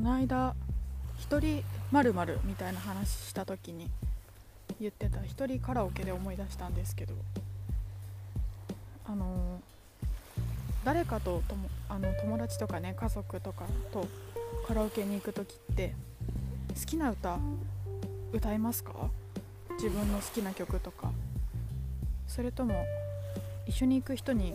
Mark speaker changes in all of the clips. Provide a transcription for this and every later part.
Speaker 1: この間一人まるみたいな話した時に言ってた一人カラオケで思い出したんですけどあの誰かとともあの友達とかね家族とかとカラオケに行く時って好きな歌歌いますか？自分の好きな曲とか。それとも一緒に行く人に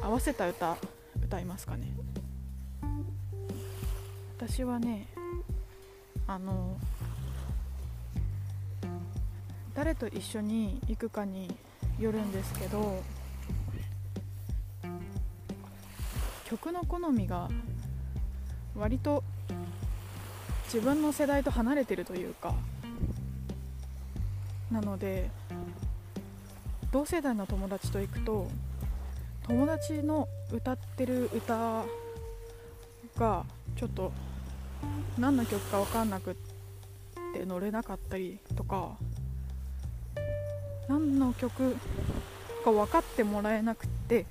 Speaker 1: 合わせた歌歌いますかね？私はねあの誰と一緒に行くかによるんですけど曲の好みが割と自分の世代と離れてるというかなので同世代の友達と行くと友達の歌ってる歌がちょっと何の曲か分かんなくって乗れなかったりとか何の曲か分かってもらえなくって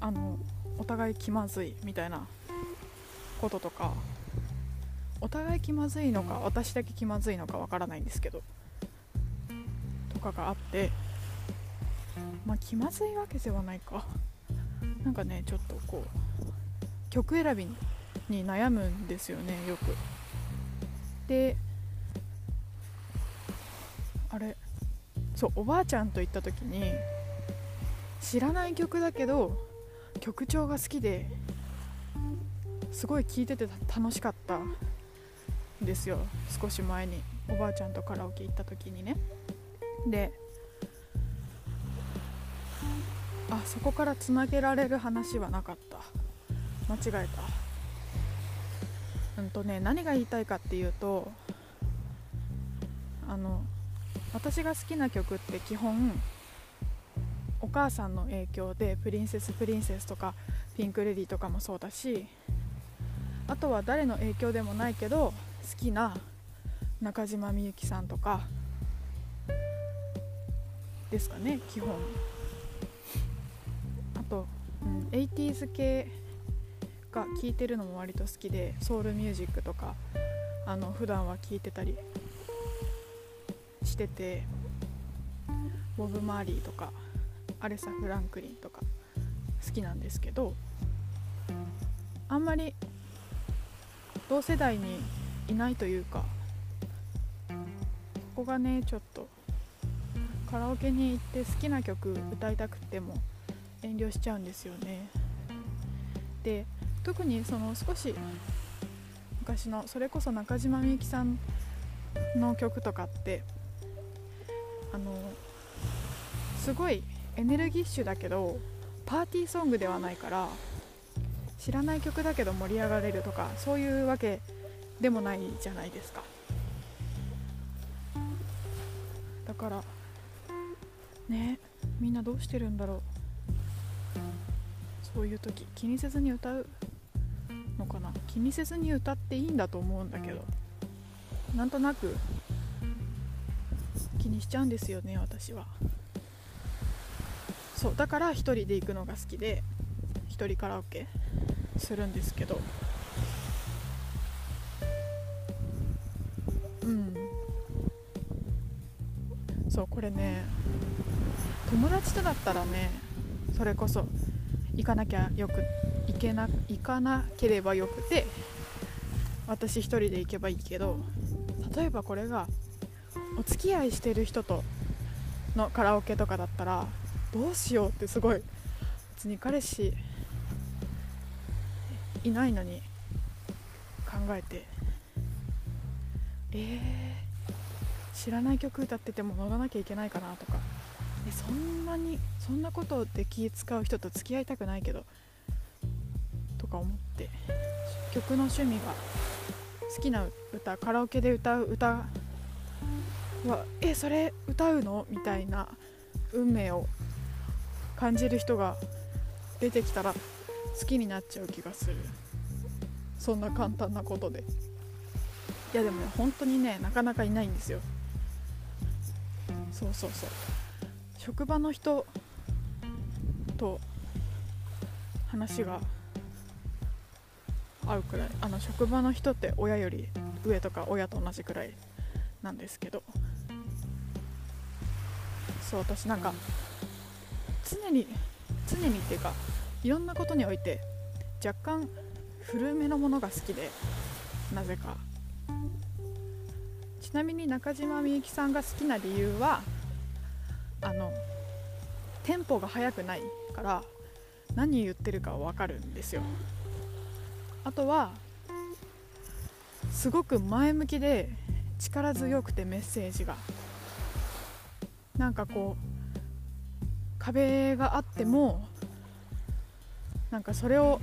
Speaker 1: あのお互い気まずいみたいなこととかお互い気まずいのか私だけ気まずいのか分からないんですけどとかがあってまあ気まずいわけではないか。なんかねちょっとこう曲選びにに悩むんですよねよく。であれそうおばあちゃんと行った時に知らない曲だけど曲調が好きですごい聴いてて楽しかったんですよ少し前に。おばあちゃんとカラオケ行った時にね。であそこからつなげられる話はなかった。間違えた。うんとね何が言いたいかっていうとあの私が好きな曲って基本お母さんの影響でプリンセスプリンセスとかピンク・レディーとかもそうだしあとは誰の影響でもないけど好きな中島みゆきさんとかですかね基本。あと、うん、80s 系が聴いてるのも割と好きでソウルミュージックとかあの普段は聴いてたりしててボブ・マーリーとかアレサ・フランクリンとか好きなんですけどあんまり同世代にいないというかここがねちょっとカラオケに行って好きな曲歌いたくても遠慮しちゃうんですよね。で特にその少し昔のそれこそ中島みゆきさんの曲とかってあのすごいエネルギッシュだけどパーティーソングではないから知らない曲だけど盛り上がれるとかそういうわけでもないじゃないですか。だからねみんなどうしてるんだろう。そういう時気にせずに歌う。のかな？気にせずに歌っていいんだと思うんだけど。なんとなく気にしちゃうんですよね私は。そうだから1人で行くのが好きで1人カラオケするんですけど。うん。そうこれね友達とだったらねそれこそ行かなきゃよく行けな行かなければよくて私1人で行けばいいけど例えばこれがお付き合いしてる人とのカラオケとかだったらどうしようってすごい別に彼氏いないのに考えてえー、知らない曲歌ってても乗らなきゃいけないかなとか。えそんなにそんなことで気使う人と付き合いたくないけどか思って。曲の趣味が好きな歌カラオケで歌う歌はえそれ歌うの？みたいな運命を感じる人が出てきたら好きになっちゃう気がする。そんな簡単なことで。いやでもね本当にねなかなかいないんですよ。そうそうそう。職場の人と話が会うくらい。あの職場の人って親より上とか親と同じくらいなんですけど。そう私なんか常に常にっていうかいろんなことにおいて若干古めのものが好きでなぜか。ちなみに中島みゆきさんが好きな理由はあのテンポが速くないから何言ってるか分かるんですよ。あとはすごく前向きで力強くてメッセージが。なんかこう壁があってもなんかそれを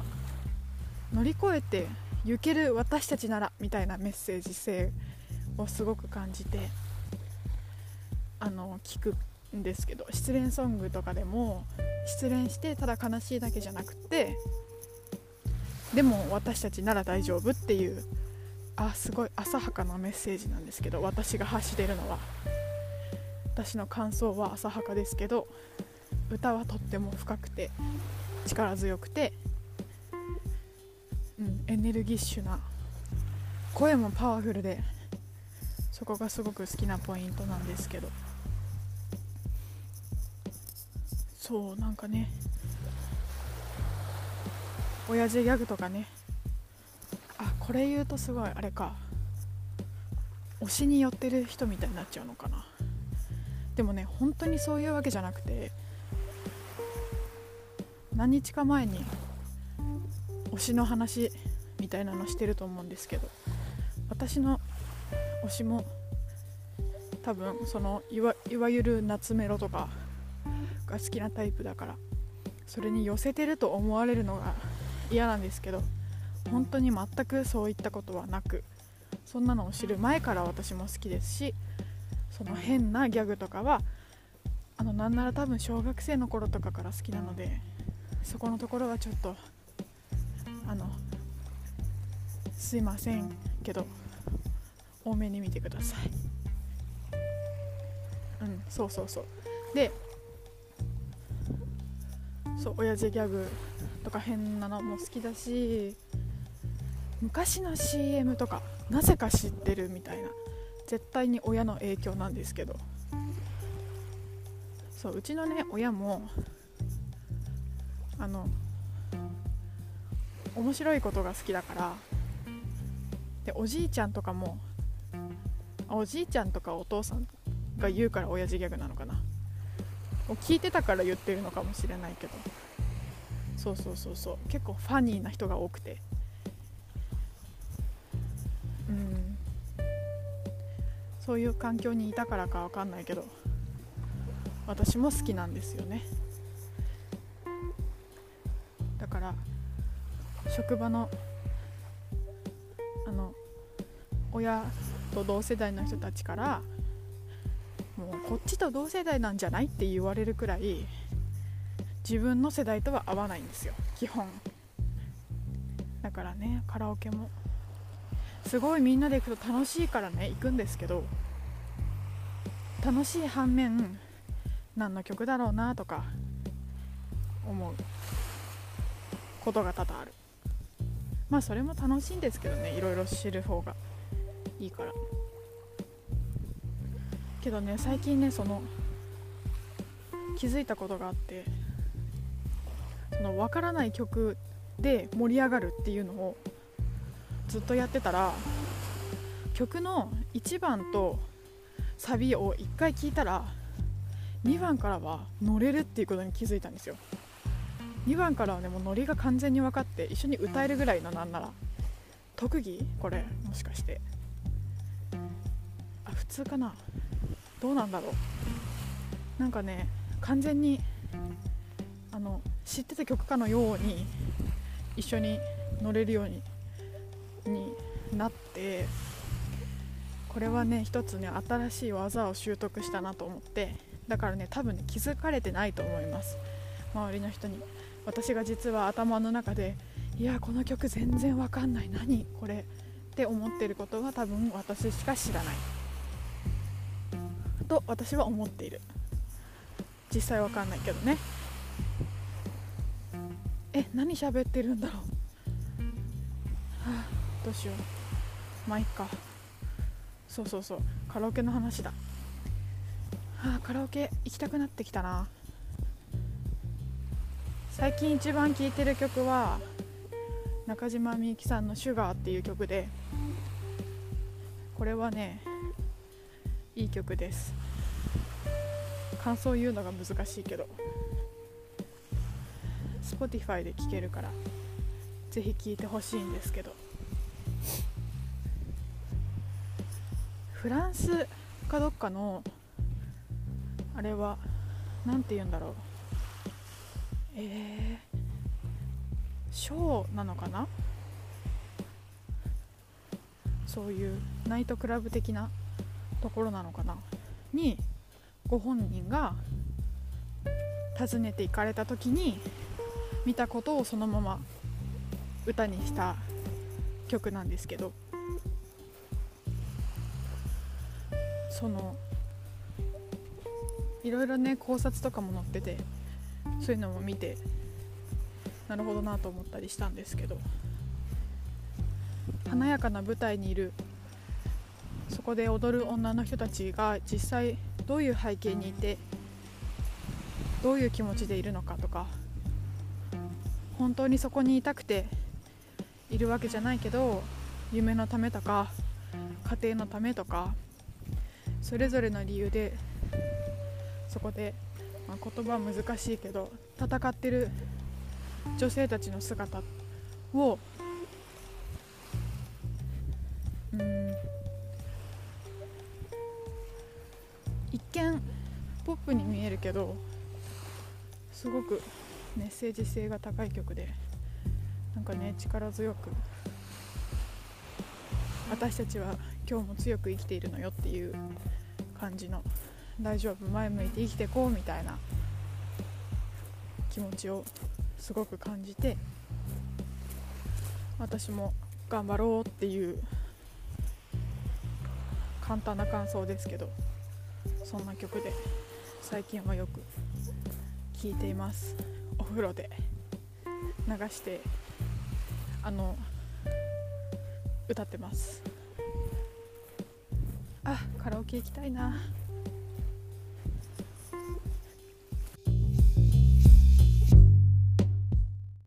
Speaker 1: 乗り越えて行ける私たちならみたいなメッセージ性をすごく感じてあの聞くんですけど失恋ソングとかでも失恋してただ悲しいだけじゃなくてでも私たちなら大丈夫っていうあすごい浅はかなメッセージなんですけど私が発してるのは。私の感想は浅はかですけど歌はとっても深くて力強くて、うん、エネルギッシュな声もパワフルでそこがすごく好きなポイントなんですけど。そうなんかね親父ギャグとかね。あこれ言うとすごいあれか。推しに寄ってる人みたいになっちゃうのかな。でもね本当にそういうわけじゃなくて何日か前に推しの話みたいなのしてると思うんですけど私の推しも多分そのいわいわゆる夏メロとかが好きなタイプだからそれに寄せてると思われるのが嫌なんですけど本当に全くそういったことはなくそんなのを知る前から私も好きですしその変なギャグとかはあのなんなら多分小学生の頃とかから好きなのでそこのところはちょっとあのすいませんけど多めに見てください。うんそうそうそう。でそう親父ギャグとか変なのも好きだし昔の CM とかなぜか知ってるみたいな絶対に親の影響なんですけど。そううちのね親もあの面白いことが好きだからでおじいちゃんとかもおじいちゃんとかお父さんが言うから親父ギャグなのかな。聞いてたから言ってるのかもしれないけど。そうそうそうそう。結構ファニーな人が多くて。うん。そういう環境にいたからか分かんないけど私も好きなんですよね。だから職場のあの親と同世代の人たちからもうこっちと同世代なんじゃないって言われるくらい自分の世代とは合わないんですよ。基本。だからねカラオケも。すごいみんなで行くと楽しいからね行くんですけど楽しい反面何の曲だろうなとか思うことが多々ある。まあそれも楽しいんですけどねいろいろ知る方がいいから。けどね最近ねその気づいたことがあってその分からない曲で盛り上がるっていうのをずっとやってたら曲の1番とサビを1回聴いたら2番からは乗れるっていうことに気づいたんですよ。2番からはねもうノリが完全に分かって一緒に歌えるぐらいのなんなら特技？これもしかして。あ普通かな？どうなんだろう？なんかね完全にあの知ってた曲かのように一緒に乗れるようにになってこれはね一つね新しい技を習得したなと思ってだからね多分ね気づかれてないと思います。周りの人に私が実は頭の中でいやこの曲全然わかんない何？これって思ってることは多分私しか知らない。と私は思っている。実際わかんないけどね。え何喋ってるんだろう？はあどうしよう。まあいっか。そうそうそう。カラオケの話だ。あカラオケ行きたくなってきたな。最近一番聴いてる曲は中島みゆきさんの「シュガーっていう曲でこれはねいい曲です。感想を言うのが難しいけど。Spotify で聴けるからぜひ聴いてほしいんですけど。フランスかどっかのあれは何て言うんだろう。えー、ショーなのかな？そういうナイトクラブ的なところなのかな？にご本人が訪ねて行かれた時に見たことをそのまま歌にした曲なんですけどそのいろいろね考察とかも載っててそういうのも見てなるほどなと思ったりしたんですけど華やかな舞台にいるそこで踊る女の人たちが実際どういう背景にいてどういう気持ちでいるのかとか本当にそこにいたくているわけじゃないけど夢のためとか家庭のためとかそれぞれの理由でそこで、まあ、言葉は難しいけど戦ってる女性たちの姿をうん一見ポップに見えるけどすごくメッセージ性が高い曲でなんかね力強く私たちは今日も強く生きているのよっていう感じの大丈夫前向いて生きてこうみたいな気持ちをすごく感じて私も頑張ろうっていう簡単な感想ですけどそんな曲で最近はよく聴いています。お風呂で流してあの歌ってます。あカラオケ行きたいな。